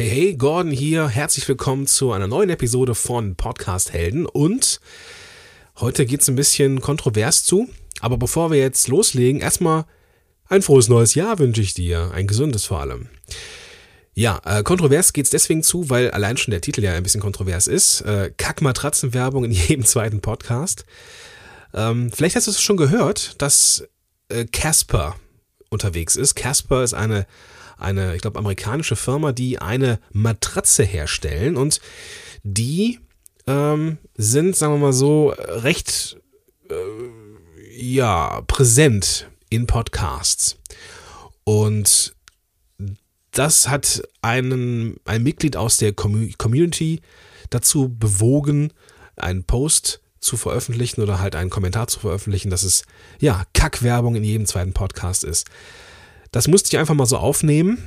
Hey, hey, Gordon hier. Herzlich willkommen zu einer neuen Episode von Podcast Helden. Und heute geht es ein bisschen kontrovers zu. Aber bevor wir jetzt loslegen, erstmal ein frohes neues Jahr wünsche ich dir. Ein gesundes vor allem. Ja, äh, kontrovers geht's deswegen zu, weil allein schon der Titel ja ein bisschen kontrovers ist. Äh, Kackmatratzenwerbung in jedem zweiten Podcast. Ähm, vielleicht hast du es schon gehört, dass äh, Casper unterwegs ist. Casper ist eine, eine ich glaube, amerikanische Firma, die eine Matratze herstellen und die ähm, sind, sagen wir mal so, recht äh, ja, präsent in Podcasts. Und das hat einen, ein Mitglied aus der Community dazu bewogen, einen Post zu veröffentlichen oder halt einen Kommentar zu veröffentlichen, dass es ja Kackwerbung in jedem zweiten Podcast ist. Das musste ich einfach mal so aufnehmen.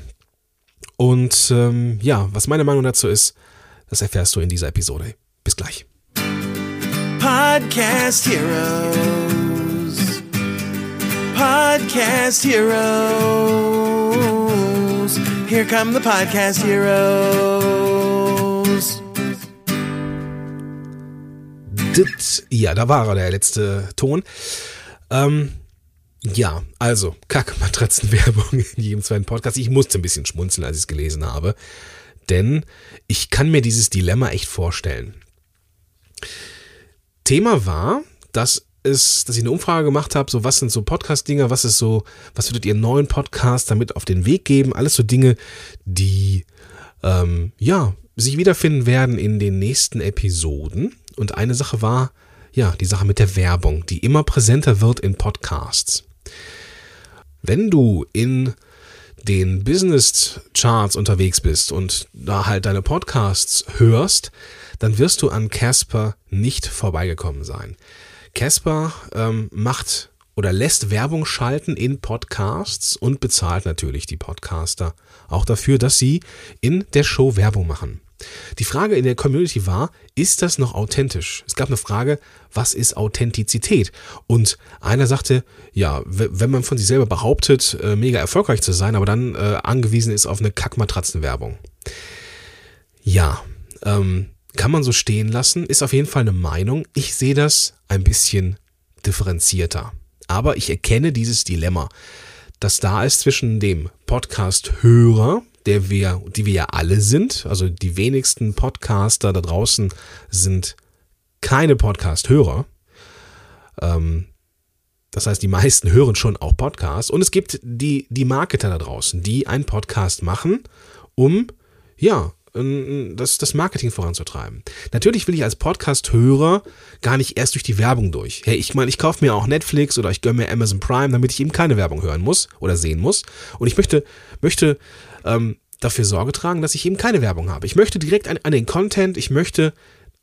Und ähm, ja, was meine Meinung dazu ist, das erfährst du in dieser Episode. Bis gleich. Podcast Heroes. Podcast Heroes. Here come the Podcast Heroes. Dit, ja, da war er, der letzte Ton. Ähm, ja, also, Kackmatratzenwerbung in jedem zweiten Podcast. Ich musste ein bisschen schmunzeln, als ich es gelesen habe. Denn ich kann mir dieses Dilemma echt vorstellen. Thema war, dass es, dass ich eine Umfrage gemacht habe, so was sind so Podcast-Dinger, was ist so, was würdet ihr neuen Podcast damit auf den Weg geben? Alles so Dinge, die ähm, ja sich wiederfinden werden in den nächsten Episoden. Und eine Sache war, ja, die Sache mit der Werbung, die immer präsenter wird in Podcasts. Wenn du in den Business Charts unterwegs bist und da halt deine Podcasts hörst, dann wirst du an Casper nicht vorbeigekommen sein. Casper ähm, macht oder lässt Werbung schalten in Podcasts und bezahlt natürlich die Podcaster auch dafür, dass sie in der Show Werbung machen. Die Frage in der Community war, ist das noch authentisch? Es gab eine Frage, was ist Authentizität? Und einer sagte, ja, wenn man von sich selber behauptet, äh, mega erfolgreich zu sein, aber dann äh, angewiesen ist auf eine Kackmatratzenwerbung. Ja, ähm, kann man so stehen lassen, ist auf jeden Fall eine Meinung. Ich sehe das ein bisschen differenzierter. Aber ich erkenne dieses Dilemma, das da ist zwischen dem Podcast-Hörer, der wir, die wir ja alle sind. Also die wenigsten Podcaster da draußen sind keine Podcast-Hörer. Ähm, das heißt, die meisten hören schon auch Podcasts. Und es gibt die, die Marketer da draußen, die einen Podcast machen, um, ja, das, das Marketing voranzutreiben. Natürlich will ich als Podcast-Hörer gar nicht erst durch die Werbung durch. Hey, ich meine, ich kaufe mir auch Netflix oder ich gönne mir Amazon Prime, damit ich eben keine Werbung hören muss oder sehen muss. Und ich möchte, möchte ähm, dafür Sorge tragen, dass ich eben keine Werbung habe. Ich möchte direkt an, an den Content, ich möchte,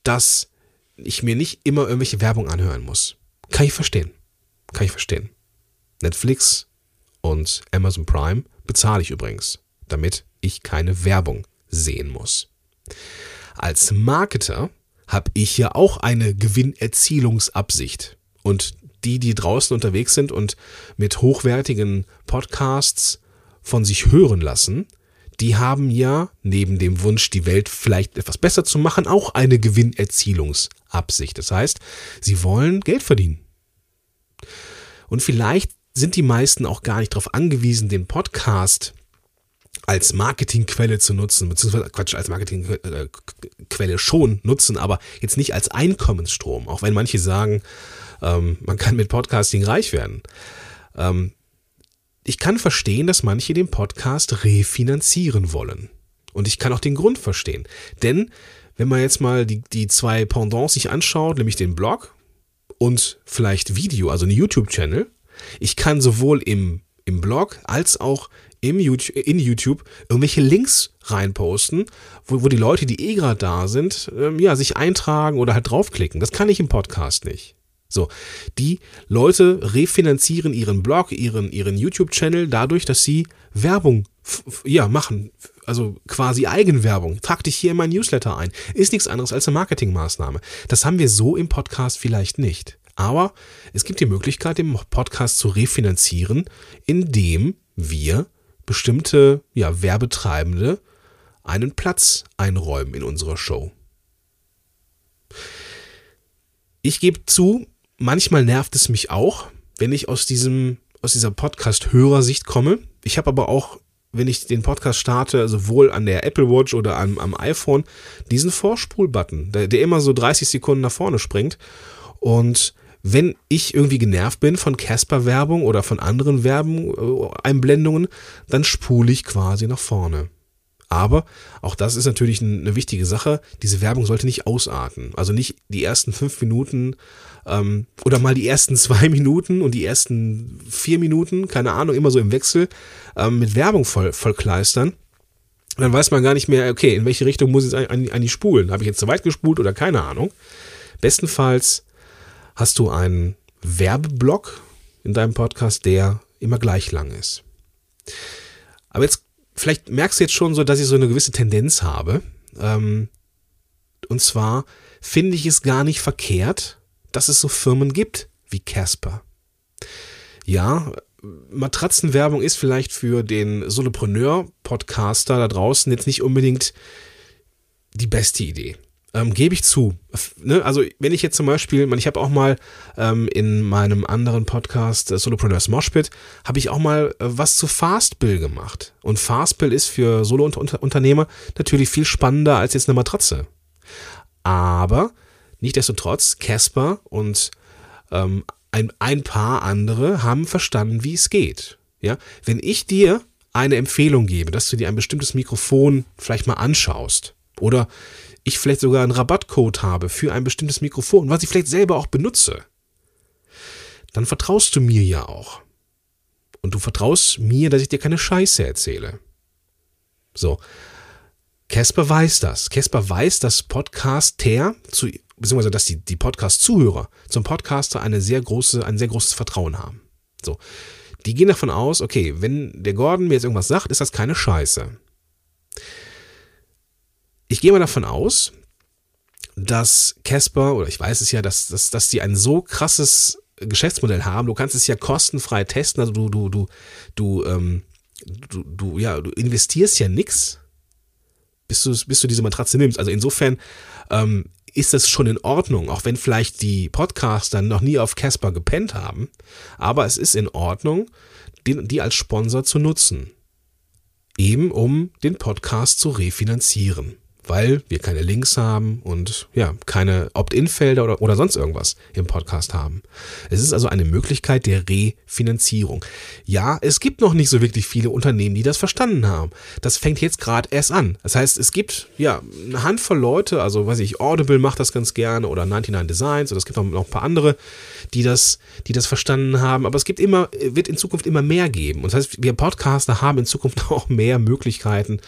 dass ich mir nicht immer irgendwelche Werbung anhören muss. Kann ich verstehen. Kann ich verstehen. Netflix und Amazon Prime bezahle ich übrigens, damit ich keine Werbung sehen muss. Als Marketer habe ich ja auch eine Gewinnerzielungsabsicht. Und die, die draußen unterwegs sind und mit hochwertigen Podcasts von sich hören lassen, die haben ja neben dem Wunsch, die Welt vielleicht etwas besser zu machen, auch eine Gewinnerzielungsabsicht. Das heißt, sie wollen Geld verdienen. Und vielleicht sind die meisten auch gar nicht darauf angewiesen, den Podcast als Marketingquelle zu nutzen, beziehungsweise Quatsch, als Marketingquelle schon nutzen, aber jetzt nicht als Einkommensstrom, auch wenn manche sagen, ähm, man kann mit Podcasting reich werden. Ähm, ich kann verstehen, dass manche den Podcast refinanzieren wollen. Und ich kann auch den Grund verstehen. Denn wenn man jetzt mal die, die zwei Pendants sich anschaut, nämlich den Blog und vielleicht Video, also einen YouTube-Channel, ich kann sowohl im, im Blog als auch im YouTube, in YouTube irgendwelche Links reinposten, wo, wo die Leute, die eh gerade da sind, ähm, ja, sich eintragen oder halt draufklicken. Das kann ich im Podcast nicht. So, die Leute refinanzieren ihren Blog, ihren, ihren YouTube-Channel dadurch, dass sie Werbung ja, machen. Also quasi Eigenwerbung. Trag dich hier in mein Newsletter ein. Ist nichts anderes als eine Marketingmaßnahme. Das haben wir so im Podcast vielleicht nicht. Aber es gibt die Möglichkeit, den Podcast zu refinanzieren, indem wir bestimmte ja, Werbetreibende einen Platz einräumen in unserer Show. Ich gebe zu, manchmal nervt es mich auch, wenn ich aus diesem aus dieser Podcast-Hörersicht komme. Ich habe aber auch, wenn ich den Podcast starte, sowohl an der Apple Watch oder am, am iPhone, diesen Vorspul-Button, der, der immer so 30 Sekunden nach vorne springt. Und wenn ich irgendwie genervt bin von Casper-Werbung oder von anderen Werben-Einblendungen, dann spule ich quasi nach vorne. Aber auch das ist natürlich eine wichtige Sache. Diese Werbung sollte nicht ausarten. Also nicht die ersten fünf Minuten ähm, oder mal die ersten zwei Minuten und die ersten vier Minuten, keine Ahnung, immer so im Wechsel ähm, mit Werbung voll, vollkleistern. Dann weiß man gar nicht mehr, okay, in welche Richtung muss ich jetzt eigentlich spulen? Habe ich jetzt zu weit gespult oder keine Ahnung? Bestenfalls hast du einen Werbeblock in deinem Podcast, der immer gleich lang ist. Aber jetzt vielleicht merkst du jetzt schon so, dass ich so eine gewisse Tendenz habe. Ähm, und zwar finde ich es gar nicht verkehrt, dass es so Firmen gibt wie Casper. Ja, Matratzenwerbung ist vielleicht für den Solopreneur-Podcaster da draußen jetzt nicht unbedingt die beste Idee. Ähm, Gebe ich zu. Ne? Also, wenn ich jetzt zum Beispiel, ich habe auch mal ähm, in meinem anderen Podcast, äh, Solopreneurs Moshpit, habe ich auch mal äh, was zu Fastbill gemacht. Und Fastbill ist für Solo-Unternehmer natürlich viel spannender als jetzt eine Matratze. Aber nichtsdestotrotz, Casper und ähm, ein, ein paar andere haben verstanden, wie es geht. Ja, wenn ich dir eine Empfehlung gebe, dass du dir ein bestimmtes Mikrofon vielleicht mal anschaust oder ich vielleicht sogar einen Rabattcode habe für ein bestimmtes Mikrofon, was ich vielleicht selber auch benutze, dann vertraust du mir ja auch. Und du vertraust mir, dass ich dir keine Scheiße erzähle. So. Casper weiß das. Casper weiß, dass Podcaster zu, beziehungsweise dass die, die Podcast-Zuhörer zum Podcaster eine sehr große, ein sehr großes Vertrauen haben. So. Die gehen davon aus, okay, wenn der Gordon mir jetzt irgendwas sagt, ist das keine Scheiße ich gehe mal davon aus, dass Casper, oder ich weiß es ja, dass, dass, dass die ein so krasses Geschäftsmodell haben. Du kannst es ja kostenfrei testen, also du, du, du, du, ähm, du, du, ja, du investierst ja nichts, bis du, bis du diese Matratze nimmst. Also insofern ähm, ist das schon in Ordnung, auch wenn vielleicht die Podcaster noch nie auf Casper gepennt haben. Aber es ist in Ordnung, die, die als Sponsor zu nutzen. Eben um den Podcast zu refinanzieren weil wir keine Links haben und ja, keine Opt-in-Felder oder, oder sonst irgendwas im Podcast haben. Es ist also eine Möglichkeit der Refinanzierung. Ja, es gibt noch nicht so wirklich viele Unternehmen, die das verstanden haben. Das fängt jetzt gerade erst an. Das heißt, es gibt ja eine Handvoll Leute, also weiß ich, Audible macht das ganz gerne oder 99 Designs oder es gibt noch ein paar andere, die das, die das verstanden haben. Aber es gibt immer, wird in Zukunft immer mehr geben. Und das heißt, wir Podcaster haben in Zukunft auch mehr Möglichkeiten,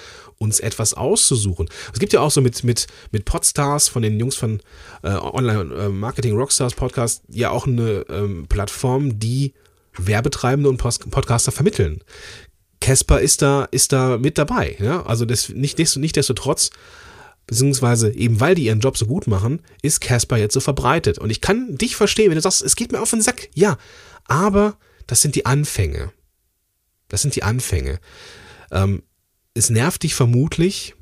uns etwas auszusuchen. Es gibt ja auch so mit, mit, mit Podstars von den Jungs von äh, Online äh, Marketing Rockstars Podcast ja auch eine ähm, Plattform, die Werbetreibende und Post Podcaster vermitteln. Casper ist da, ist da mit dabei. Ja? Also das, nicht, nicht desto trotz, beziehungsweise eben weil die ihren Job so gut machen, ist Casper jetzt so verbreitet. Und ich kann dich verstehen, wenn du sagst, es geht mir auf den Sack. Ja, aber das sind die Anfänge. Das sind die Anfänge. Ähm, es nervt dich vermutlich,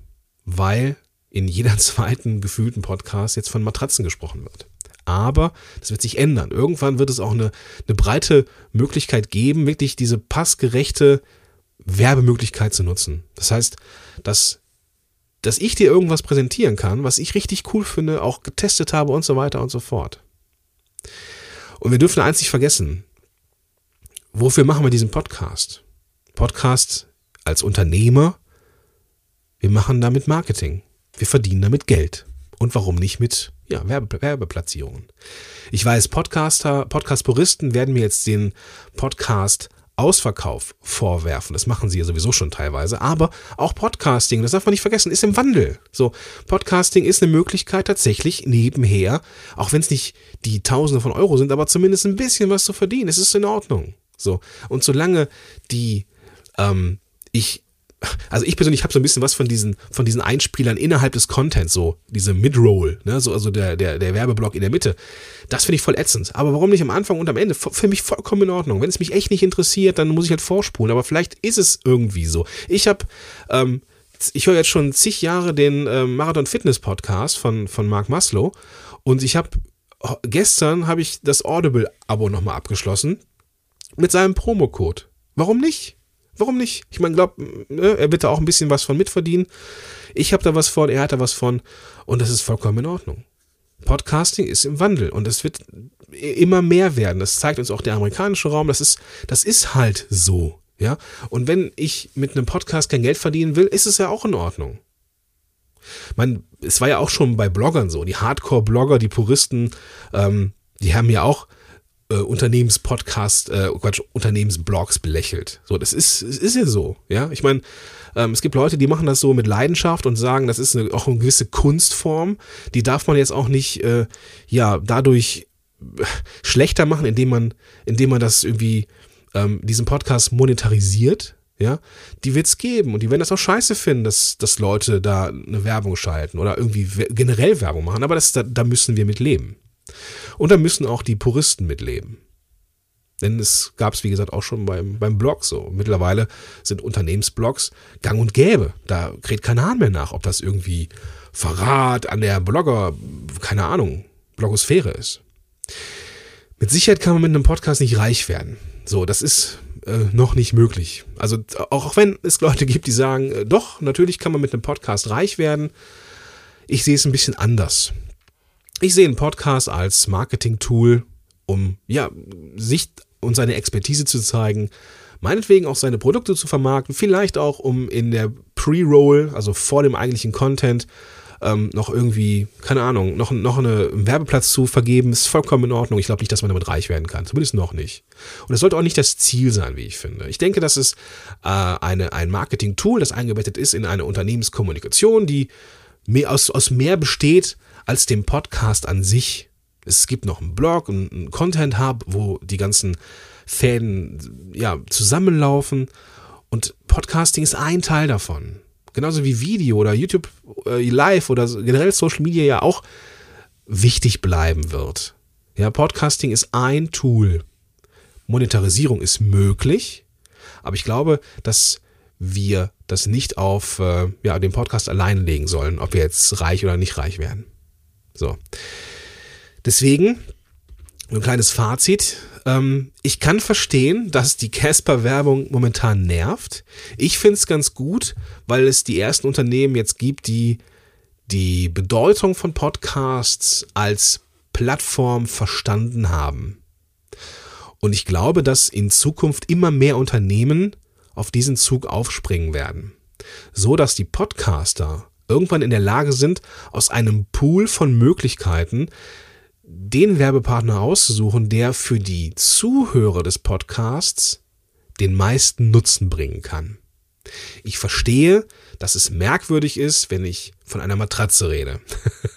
weil in jeder zweiten gefühlten Podcast jetzt von Matratzen gesprochen wird. Aber das wird sich ändern. Irgendwann wird es auch eine, eine breite Möglichkeit geben, wirklich diese passgerechte Werbemöglichkeit zu nutzen. Das heißt, dass, dass ich dir irgendwas präsentieren kann, was ich richtig cool finde, auch getestet habe und so weiter und so fort. Und wir dürfen eins nicht vergessen. Wofür machen wir diesen Podcast? Podcast als Unternehmer wir machen damit Marketing. Wir verdienen damit Geld. Und warum nicht mit ja, Werbe Werbeplatzierungen? Ich weiß, Podcaster, Podcast-Puristen werden mir jetzt den Podcast Ausverkauf vorwerfen. Das machen sie ja sowieso schon teilweise. Aber auch Podcasting, das darf man nicht vergessen, ist im Wandel. So, Podcasting ist eine Möglichkeit tatsächlich nebenher, auch wenn es nicht die Tausende von Euro sind, aber zumindest ein bisschen was zu verdienen. Es ist in Ordnung. So. Und solange die, ähm, ich also ich persönlich habe so ein bisschen was von diesen, von diesen Einspielern innerhalb des Contents, so diese Mid-Roll, ne, so, also der, der, der Werbeblock in der Mitte. Das finde ich voll ätzend. Aber warum nicht am Anfang und am Ende? Für mich vollkommen in Ordnung. Wenn es mich echt nicht interessiert, dann muss ich halt vorspulen. Aber vielleicht ist es irgendwie so. Ich habe ähm, ich höre jetzt schon zig Jahre den äh, Marathon Fitness Podcast von, von Mark Maslow und ich habe gestern habe ich das Audible-Abo nochmal abgeschlossen mit seinem Promocode. Warum nicht? Warum nicht? Ich meine, glaub, ne, er wird da auch ein bisschen was von mitverdienen. Ich habe da was von, er hat da was von und das ist vollkommen in Ordnung. Podcasting ist im Wandel und es wird immer mehr werden. Das zeigt uns auch der amerikanische Raum. Das ist, das ist halt so. Ja. Und wenn ich mit einem Podcast kein Geld verdienen will, ist es ja auch in Ordnung. Man, es war ja auch schon bei Bloggern so. Die Hardcore-Blogger, die Puristen, ähm, die haben ja auch äh, Unternehmenspodcast, äh, Quatsch, Unternehmensblogs belächelt. So, das ist, es ist ja so. Ja, ich meine, ähm, es gibt Leute, die machen das so mit Leidenschaft und sagen, das ist eine, auch eine gewisse Kunstform. Die darf man jetzt auch nicht, äh, ja, dadurch schlechter machen, indem man, indem man das irgendwie ähm, diesen Podcast monetarisiert. Ja, die wird es geben und die werden das auch scheiße finden, dass, dass Leute da eine Werbung schalten oder irgendwie generell Werbung machen. Aber das, da, da müssen wir mit leben. Und da müssen auch die Puristen mitleben. Denn es gab es, wie gesagt, auch schon beim, beim Blog so. Mittlerweile sind Unternehmensblogs gang und gäbe. Da kräht kein Hahn mehr nach, ob das irgendwie Verrat an der Blogger, keine Ahnung, Blogosphäre ist. Mit Sicherheit kann man mit einem Podcast nicht reich werden. So, das ist äh, noch nicht möglich. Also auch, wenn es Leute gibt, die sagen, äh, doch, natürlich kann man mit einem Podcast reich werden. Ich sehe es ein bisschen anders. Ich sehe einen Podcast als Marketing-Tool, um ja, sich und seine Expertise zu zeigen, meinetwegen auch seine Produkte zu vermarkten, vielleicht auch um in der Pre-Roll, also vor dem eigentlichen Content, ähm, noch irgendwie, keine Ahnung, noch, noch einen Werbeplatz zu vergeben, ist vollkommen in Ordnung. Ich glaube nicht, dass man damit reich werden kann. Zumindest noch nicht. Und es sollte auch nicht das Ziel sein, wie ich finde. Ich denke, das ist äh, eine, ein Marketing-Tool, das eingebettet ist in eine Unternehmenskommunikation, die mehr, aus, aus mehr besteht als dem Podcast an sich. Es gibt noch einen Blog, einen Content-Hub, wo die ganzen Fäden ja, zusammenlaufen. Und Podcasting ist ein Teil davon. Genauso wie Video oder YouTube äh, Live oder generell Social Media ja auch wichtig bleiben wird. Ja, Podcasting ist ein Tool. Monetarisierung ist möglich, aber ich glaube, dass wir das nicht auf äh, ja, den Podcast allein legen sollen, ob wir jetzt reich oder nicht reich werden. So. Deswegen, ein kleines Fazit. Ähm, ich kann verstehen, dass die Casper-Werbung momentan nervt. Ich finde es ganz gut, weil es die ersten Unternehmen jetzt gibt, die die Bedeutung von Podcasts als Plattform verstanden haben. Und ich glaube, dass in Zukunft immer mehr Unternehmen auf diesen Zug aufspringen werden. So dass die Podcaster irgendwann in der Lage sind, aus einem Pool von Möglichkeiten den Werbepartner auszusuchen, der für die Zuhörer des Podcasts den meisten Nutzen bringen kann. Ich verstehe, dass es merkwürdig ist, wenn ich von einer Matratze rede.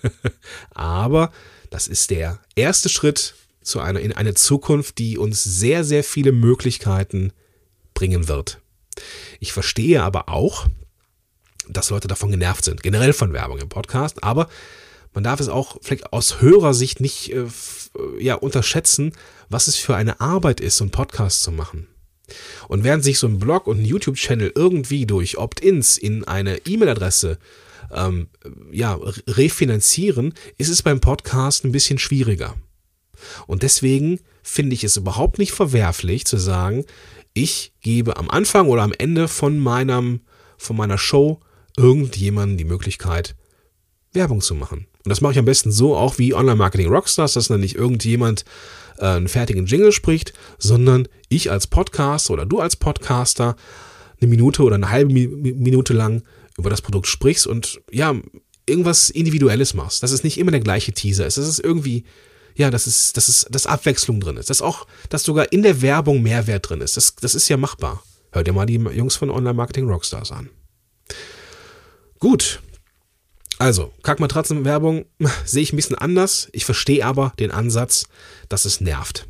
Aber das ist der erste Schritt zu einer, in eine Zukunft, die uns sehr, sehr viele Möglichkeiten bringen wird. Ich verstehe aber auch, dass Leute davon genervt sind, generell von Werbung im Podcast, aber man darf es auch vielleicht aus Hörersicht nicht äh, ja, unterschätzen, was es für eine Arbeit ist, so einen Podcast zu machen. Und während sich so ein Blog und ein YouTube-Channel irgendwie durch Opt-ins in eine E-Mail-Adresse ähm, ja, refinanzieren, ist es beim Podcast ein bisschen schwieriger. Und deswegen finde ich es überhaupt nicht verwerflich zu sagen, ich gebe am Anfang oder am Ende von meinem, von meiner Show irgendjemandem die Möglichkeit, Werbung zu machen. Und das mache ich am besten so, auch wie Online-Marketing Rockstars, dass dann nicht irgendjemand äh, einen fertigen Jingle spricht, sondern ich als Podcaster oder du als Podcaster eine Minute oder eine halbe Minute lang über das Produkt sprichst und ja, irgendwas Individuelles machst. Dass es nicht immer der gleiche Teaser ist. Das ist irgendwie, ja, dass es, dass es, dass Abwechslung drin ist. Dass auch, dass sogar in der Werbung Mehrwert drin ist. Das, das ist ja machbar. Hört dir mal die Jungs von Online Marketing Rockstars an. Gut. Also, Kackmatratzenwerbung sehe ich ein bisschen anders. Ich verstehe aber den Ansatz, dass es nervt.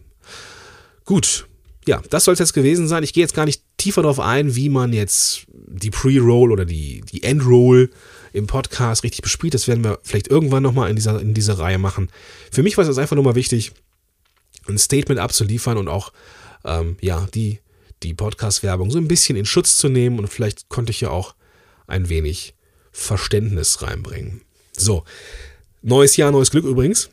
Gut. Ja, das soll es jetzt gewesen sein. Ich gehe jetzt gar nicht tiefer darauf ein, wie man jetzt die Pre-Roll oder die, die End-Roll im Podcast richtig bespielt. Das werden wir vielleicht irgendwann nochmal in dieser, in dieser Reihe machen. Für mich war es jetzt einfach nur mal wichtig, ein Statement abzuliefern und auch, ähm, ja, die, die Podcast-Werbung so ein bisschen in Schutz zu nehmen. Und vielleicht konnte ich ja auch ein wenig Verständnis reinbringen. So, neues Jahr, neues Glück übrigens.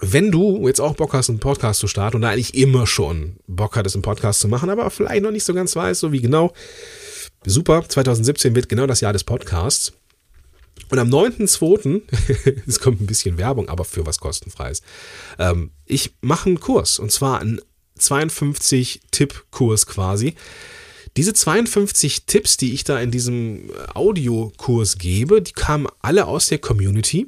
Wenn du jetzt auch Bock hast, einen Podcast zu starten und eigentlich immer schon Bock hattest, einen Podcast zu machen, aber vielleicht noch nicht so ganz weißt, so wie genau, super, 2017 wird genau das Jahr des Podcasts. Und am 9.2., es kommt ein bisschen Werbung, aber für was kostenfreies, ähm, ich mache einen Kurs und zwar einen 52-Tipp-Kurs quasi. Diese 52 Tipps, die ich da in diesem Audiokurs gebe, die kamen alle aus der Community.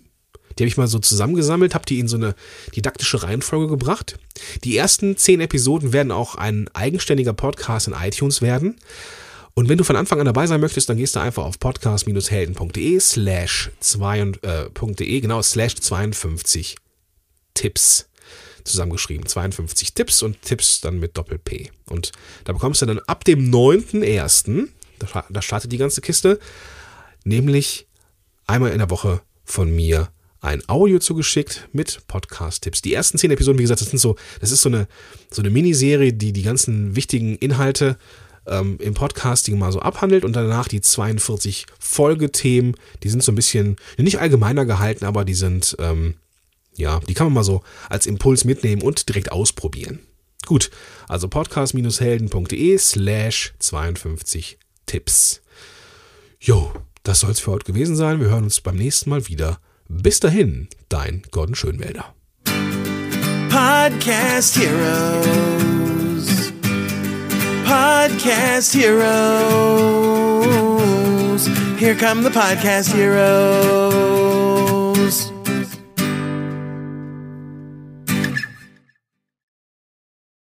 Die habe ich mal so zusammengesammelt, habe die in so eine didaktische Reihenfolge gebracht. Die ersten 10 Episoden werden auch ein eigenständiger Podcast in iTunes werden. Und wenn du von Anfang an dabei sein möchtest, dann gehst du einfach auf podcast-helden.de slash äh, genau, slash 52 Tipps zusammengeschrieben. 52 Tipps und Tipps dann mit Doppel-P. Und da bekommst du dann ab dem 9.1., da startet die ganze Kiste, nämlich einmal in der Woche von mir ein Audio zugeschickt mit Podcast-Tipps. Die ersten zehn Episoden, wie gesagt, das sind so, das ist so eine, so eine Miniserie, die die ganzen wichtigen Inhalte ähm, im Podcasting mal so abhandelt und danach die 42 Folgethemen, die sind so ein bisschen, nicht allgemeiner gehalten, aber die sind, ähm, ja, die kann man mal so als Impuls mitnehmen und direkt ausprobieren. Gut, also podcast-helden.de slash 52 Tipps. Jo, das soll es für heute gewesen sein. Wir hören uns beim nächsten Mal wieder. Bis dahin, dein Gordon Schönwälder. Podcast Heroes. Podcast Heroes. Here come the Podcast Heroes.